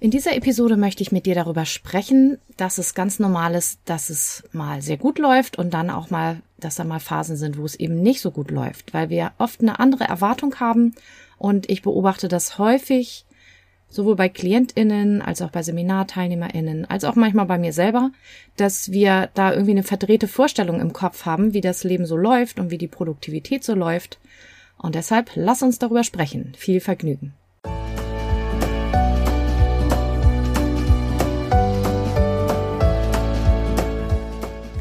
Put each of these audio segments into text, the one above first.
In dieser Episode möchte ich mit dir darüber sprechen, dass es ganz normal ist, dass es mal sehr gut läuft und dann auch mal, dass da mal Phasen sind, wo es eben nicht so gut läuft, weil wir oft eine andere Erwartung haben und ich beobachte das häufig sowohl bei Klientinnen als auch bei Seminarteilnehmerinnen, als auch manchmal bei mir selber, dass wir da irgendwie eine verdrehte Vorstellung im Kopf haben, wie das Leben so läuft und wie die Produktivität so läuft. Und deshalb lass uns darüber sprechen. Viel Vergnügen.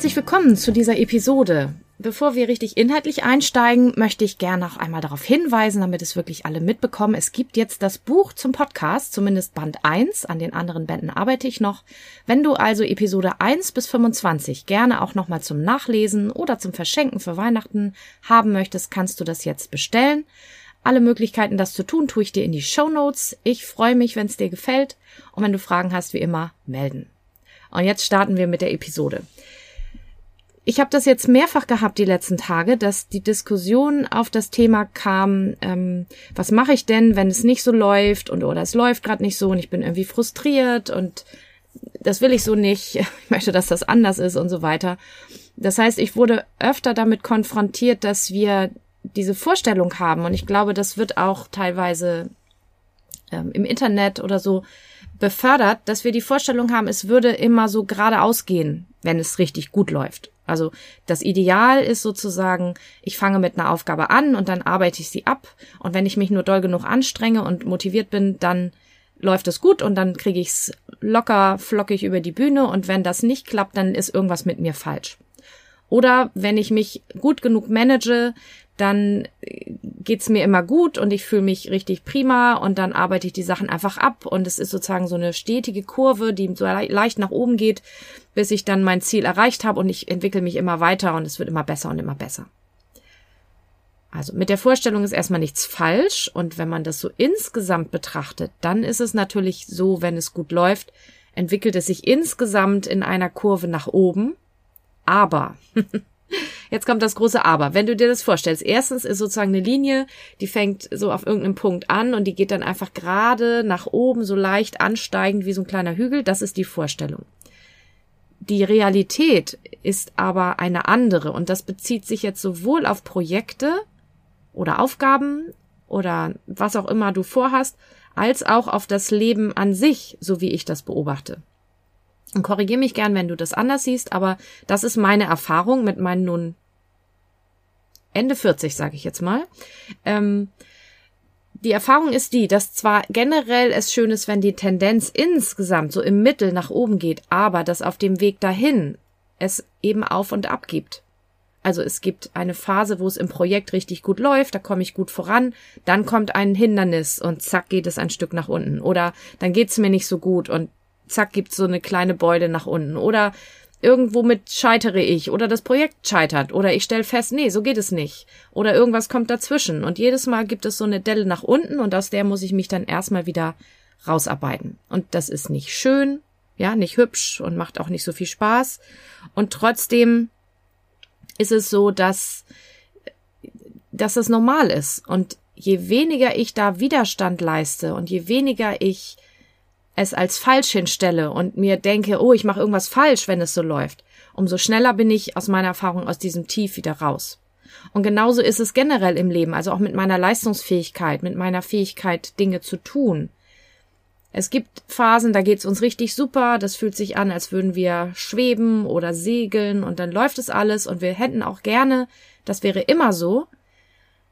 Herzlich willkommen zu dieser Episode. Bevor wir richtig inhaltlich einsteigen, möchte ich gerne noch einmal darauf hinweisen, damit es wirklich alle mitbekommen. Es gibt jetzt das Buch zum Podcast, zumindest Band 1. An den anderen Bänden arbeite ich noch. Wenn du also Episode 1 bis 25 gerne auch nochmal zum Nachlesen oder zum Verschenken für Weihnachten haben möchtest, kannst du das jetzt bestellen. Alle Möglichkeiten, das zu tun, tue ich dir in die Show Notes. Ich freue mich, wenn es dir gefällt. Und wenn du Fragen hast, wie immer, melden. Und jetzt starten wir mit der Episode. Ich habe das jetzt mehrfach gehabt die letzten Tage, dass die Diskussion auf das Thema kam, ähm, was mache ich denn, wenn es nicht so läuft und oder es läuft gerade nicht so und ich bin irgendwie frustriert und das will ich so nicht, ich möchte, dass das anders ist und so weiter. Das heißt, ich wurde öfter damit konfrontiert, dass wir diese Vorstellung haben und ich glaube, das wird auch teilweise ähm, im Internet oder so befördert, dass wir die Vorstellung haben, es würde immer so geradeaus gehen, wenn es richtig gut läuft. Also das Ideal ist sozusagen, ich fange mit einer Aufgabe an und dann arbeite ich sie ab. Und wenn ich mich nur doll genug anstrenge und motiviert bin, dann läuft es gut und dann kriege ich es locker, flockig über die Bühne. Und wenn das nicht klappt, dann ist irgendwas mit mir falsch. Oder wenn ich mich gut genug manage, dann geht's mir immer gut und ich fühle mich richtig prima und dann arbeite ich die Sachen einfach ab und es ist sozusagen so eine stetige Kurve, die so leicht nach oben geht, bis ich dann mein Ziel erreicht habe und ich entwickle mich immer weiter und es wird immer besser und immer besser. Also mit der Vorstellung ist erstmal nichts falsch und wenn man das so insgesamt betrachtet, dann ist es natürlich so, wenn es gut läuft, entwickelt es sich insgesamt in einer Kurve nach oben. Aber Jetzt kommt das große Aber. Wenn du dir das vorstellst, erstens ist sozusagen eine Linie, die fängt so auf irgendeinem Punkt an und die geht dann einfach gerade nach oben, so leicht ansteigend wie so ein kleiner Hügel. Das ist die Vorstellung. Die Realität ist aber eine andere und das bezieht sich jetzt sowohl auf Projekte oder Aufgaben oder was auch immer du vorhast, als auch auf das Leben an sich, so wie ich das beobachte. Und korrigier mich gern, wenn du das anders siehst, aber das ist meine Erfahrung mit meinen nun Ende 40, sage ich jetzt mal. Ähm, die Erfahrung ist die, dass zwar generell es schön ist, wenn die Tendenz insgesamt so im Mittel nach oben geht, aber dass auf dem Weg dahin es eben auf und ab gibt. Also es gibt eine Phase, wo es im Projekt richtig gut läuft, da komme ich gut voran, dann kommt ein Hindernis und zack geht es ein Stück nach unten. Oder dann geht's mir nicht so gut und zack gibt's so eine kleine Beule nach unten. Oder irgendwo mit scheitere ich oder das Projekt scheitert oder ich stelle fest, nee, so geht es nicht. Oder irgendwas kommt dazwischen. Und jedes Mal gibt es so eine Delle nach unten und aus der muss ich mich dann erstmal wieder rausarbeiten. Und das ist nicht schön, ja, nicht hübsch und macht auch nicht so viel Spaß. Und trotzdem ist es so, dass dass es normal ist. Und je weniger ich da Widerstand leiste und je weniger ich es als falsch hinstelle und mir denke, oh, ich mache irgendwas falsch, wenn es so läuft, umso schneller bin ich aus meiner Erfahrung aus diesem Tief wieder raus. Und genauso ist es generell im Leben, also auch mit meiner Leistungsfähigkeit, mit meiner Fähigkeit, Dinge zu tun. Es gibt Phasen, da geht's uns richtig super, das fühlt sich an, als würden wir schweben oder segeln und dann läuft es alles und wir hätten auch gerne, das wäre immer so,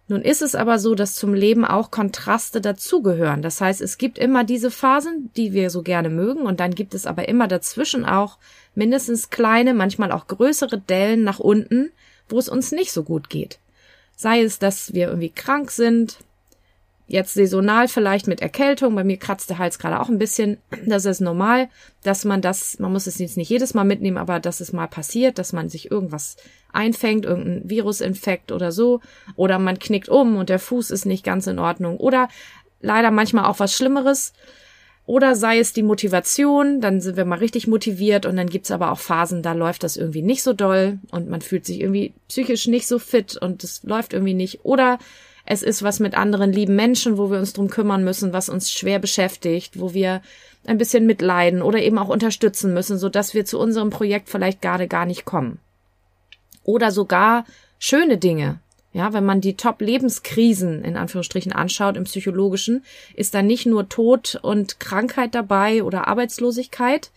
nun ist es aber so, dass zum Leben auch Kontraste dazugehören. Das heißt, es gibt immer diese Phasen, die wir so gerne mögen, und dann gibt es aber immer dazwischen auch mindestens kleine, manchmal auch größere Dellen nach unten, wo es uns nicht so gut geht. Sei es, dass wir irgendwie krank sind, jetzt saisonal vielleicht mit Erkältung, bei mir kratzt der Hals gerade auch ein bisschen, das ist normal, dass man das, man muss es jetzt nicht jedes Mal mitnehmen, aber dass es mal passiert, dass man sich irgendwas einfängt, irgendein Virusinfekt oder so, oder man knickt um und der Fuß ist nicht ganz in Ordnung, oder leider manchmal auch was Schlimmeres, oder sei es die Motivation, dann sind wir mal richtig motiviert und dann gibt's aber auch Phasen, da läuft das irgendwie nicht so doll und man fühlt sich irgendwie psychisch nicht so fit und es läuft irgendwie nicht. Oder es ist was mit anderen lieben Menschen, wo wir uns drum kümmern müssen, was uns schwer beschäftigt, wo wir ein bisschen mitleiden oder eben auch unterstützen müssen, so dass wir zu unserem Projekt vielleicht gerade gar nicht kommen. Oder sogar schöne Dinge. Ja, wenn man die Top-Lebenskrisen in Anführungsstrichen anschaut im Psychologischen, ist da nicht nur Tod und Krankheit dabei oder Arbeitslosigkeit,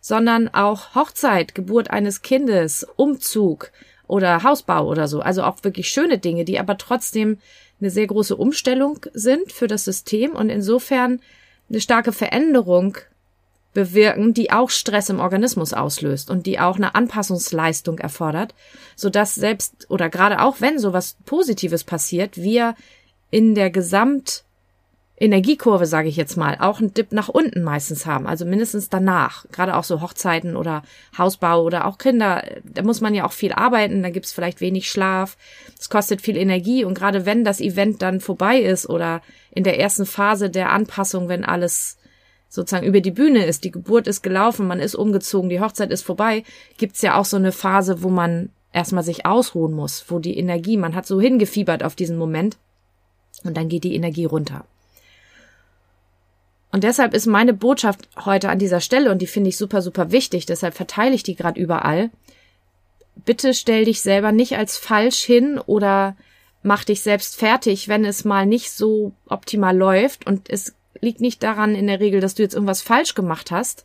sondern auch Hochzeit, Geburt eines Kindes, Umzug oder Hausbau oder so. Also auch wirklich schöne Dinge, die aber trotzdem eine sehr große Umstellung sind für das System und insofern eine starke Veränderung bewirken, die auch Stress im Organismus auslöst und die auch eine Anpassungsleistung erfordert, so dass selbst oder gerade auch wenn sowas Positives passiert, wir in der Gesamt Energiekurve, sage ich jetzt mal, auch einen Dip nach unten meistens haben, also mindestens danach. Gerade auch so Hochzeiten oder Hausbau oder auch Kinder, da muss man ja auch viel arbeiten, da gibt's vielleicht wenig Schlaf, es kostet viel Energie und gerade wenn das Event dann vorbei ist oder in der ersten Phase der Anpassung, wenn alles sozusagen über die Bühne ist, die Geburt ist gelaufen, man ist umgezogen, die Hochzeit ist vorbei, gibt's ja auch so eine Phase, wo man erstmal sich ausruhen muss, wo die Energie, man hat so hingefiebert auf diesen Moment und dann geht die Energie runter. Und deshalb ist meine Botschaft heute an dieser Stelle, und die finde ich super, super wichtig, deshalb verteile ich die gerade überall. Bitte stell dich selber nicht als falsch hin oder mach dich selbst fertig, wenn es mal nicht so optimal läuft. Und es liegt nicht daran in der Regel, dass du jetzt irgendwas falsch gemacht hast,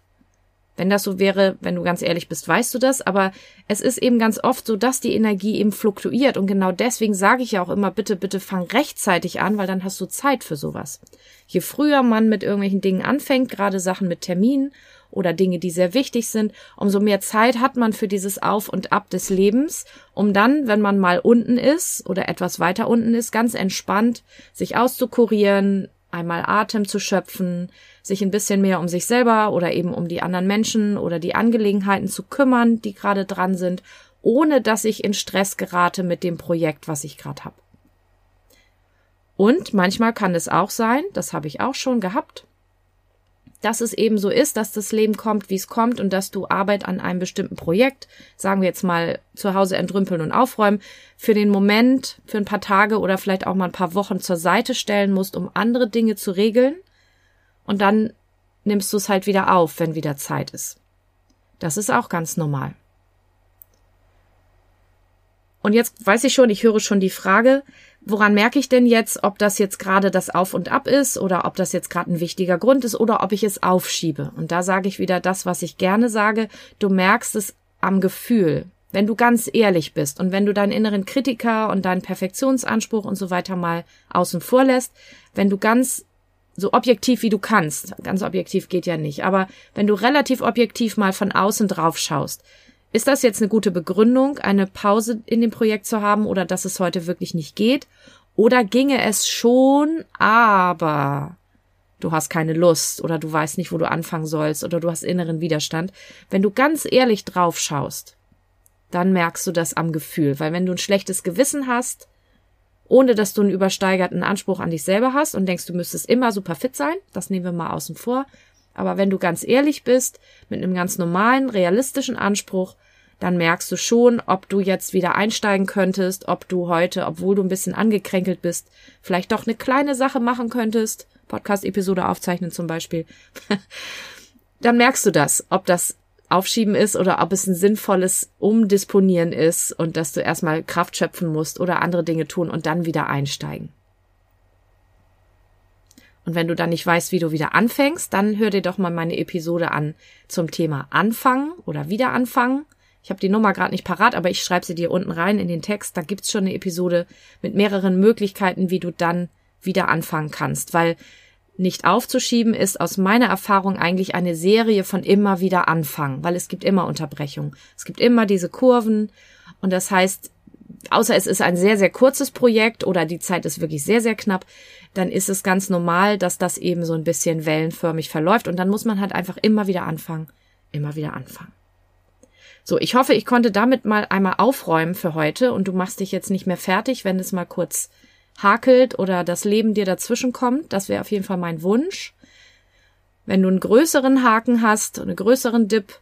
wenn das so wäre, wenn du ganz ehrlich bist, weißt du das, aber es ist eben ganz oft so, dass die Energie eben fluktuiert und genau deswegen sage ich ja auch immer, bitte, bitte fang rechtzeitig an, weil dann hast du Zeit für sowas. Je früher man mit irgendwelchen Dingen anfängt, gerade Sachen mit Terminen oder Dinge, die sehr wichtig sind, umso mehr Zeit hat man für dieses Auf und Ab des Lebens, um dann, wenn man mal unten ist oder etwas weiter unten ist, ganz entspannt sich auszukurieren, einmal Atem zu schöpfen, sich ein bisschen mehr um sich selber oder eben um die anderen Menschen oder die Angelegenheiten zu kümmern, die gerade dran sind, ohne dass ich in Stress gerate mit dem Projekt, was ich gerade habe. Und manchmal kann es auch sein, das habe ich auch schon gehabt, dass es eben so ist, dass das Leben kommt, wie es kommt und dass du Arbeit an einem bestimmten Projekt, sagen wir jetzt mal zu Hause entrümpeln und aufräumen, für den Moment, für ein paar Tage oder vielleicht auch mal ein paar Wochen zur Seite stellen musst, um andere Dinge zu regeln. Und dann nimmst du es halt wieder auf, wenn wieder Zeit ist. Das ist auch ganz normal. Und jetzt weiß ich schon, ich höre schon die Frage, woran merke ich denn jetzt, ob das jetzt gerade das Auf und Ab ist oder ob das jetzt gerade ein wichtiger Grund ist oder ob ich es aufschiebe? Und da sage ich wieder das, was ich gerne sage. Du merkst es am Gefühl. Wenn du ganz ehrlich bist und wenn du deinen inneren Kritiker und deinen Perfektionsanspruch und so weiter mal außen vor lässt, wenn du ganz so objektiv wie du kannst, ganz objektiv geht ja nicht, aber wenn du relativ objektiv mal von außen drauf schaust, ist das jetzt eine gute Begründung, eine Pause in dem Projekt zu haben oder dass es heute wirklich nicht geht? Oder ginge es schon, aber du hast keine Lust oder du weißt nicht, wo du anfangen sollst oder du hast inneren Widerstand? Wenn du ganz ehrlich drauf schaust, dann merkst du das am Gefühl, weil wenn du ein schlechtes Gewissen hast, ohne dass du einen übersteigerten Anspruch an dich selber hast und denkst, du müsstest immer super fit sein, das nehmen wir mal außen vor, aber wenn du ganz ehrlich bist, mit einem ganz normalen, realistischen Anspruch, dann merkst du schon, ob du jetzt wieder einsteigen könntest, ob du heute, obwohl du ein bisschen angekränkelt bist, vielleicht doch eine kleine Sache machen könntest, Podcast-Episode aufzeichnen zum Beispiel. dann merkst du das, ob das Aufschieben ist oder ob es ein sinnvolles Umdisponieren ist und dass du erstmal Kraft schöpfen musst oder andere Dinge tun und dann wieder einsteigen. Und wenn du dann nicht weißt, wie du wieder anfängst, dann hör dir doch mal meine Episode an zum Thema Anfangen oder wieder anfangen. Ich habe die Nummer gerade nicht parat, aber ich schreibe sie dir unten rein in den Text. Da gibt's schon eine Episode mit mehreren Möglichkeiten, wie du dann wieder anfangen kannst. Weil nicht aufzuschieben ist aus meiner Erfahrung eigentlich eine Serie von immer wieder anfangen, weil es gibt immer Unterbrechungen. Es gibt immer diese Kurven und das heißt, außer es ist ein sehr, sehr kurzes Projekt oder die Zeit ist wirklich sehr, sehr knapp, dann ist es ganz normal, dass das eben so ein bisschen wellenförmig verläuft und dann muss man halt einfach immer wieder anfangen, immer wieder anfangen. So, ich hoffe, ich konnte damit mal einmal aufräumen für heute und du machst dich jetzt nicht mehr fertig, wenn es mal kurz hakelt oder das Leben dir dazwischen kommt. Das wäre auf jeden Fall mein Wunsch. Wenn du einen größeren Haken hast, einen größeren Dip,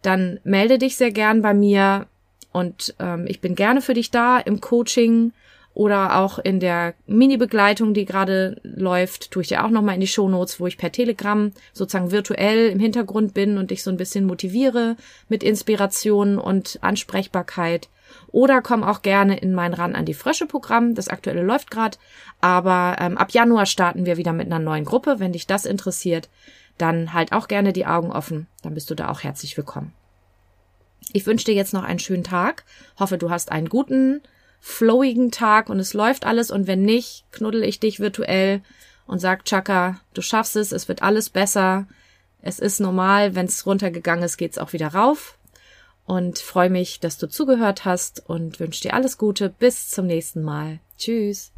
dann melde dich sehr gern bei mir und ähm, ich bin gerne für dich da im Coaching oder auch in der Mini-Begleitung, die gerade läuft, tue ich dir auch nochmal in die Shownotes, wo ich per Telegram sozusagen virtuell im Hintergrund bin und dich so ein bisschen motiviere mit Inspiration und Ansprechbarkeit. Oder komm auch gerne in mein Ran an die Frösche Programm. Das aktuelle läuft gerade. Aber ähm, ab Januar starten wir wieder mit einer neuen Gruppe. Wenn dich das interessiert, dann halt auch gerne die Augen offen. Dann bist du da auch herzlich willkommen. Ich wünsche dir jetzt noch einen schönen Tag. Hoffe, du hast einen guten, flowigen Tag und es läuft alles. Und wenn nicht, knuddel ich dich virtuell und sag, Chaka, du schaffst es, es wird alles besser. Es ist normal, wenn es runtergegangen ist, geht's auch wieder rauf. Und freue mich, dass du zugehört hast und wünsche dir alles Gute. Bis zum nächsten Mal. Tschüss.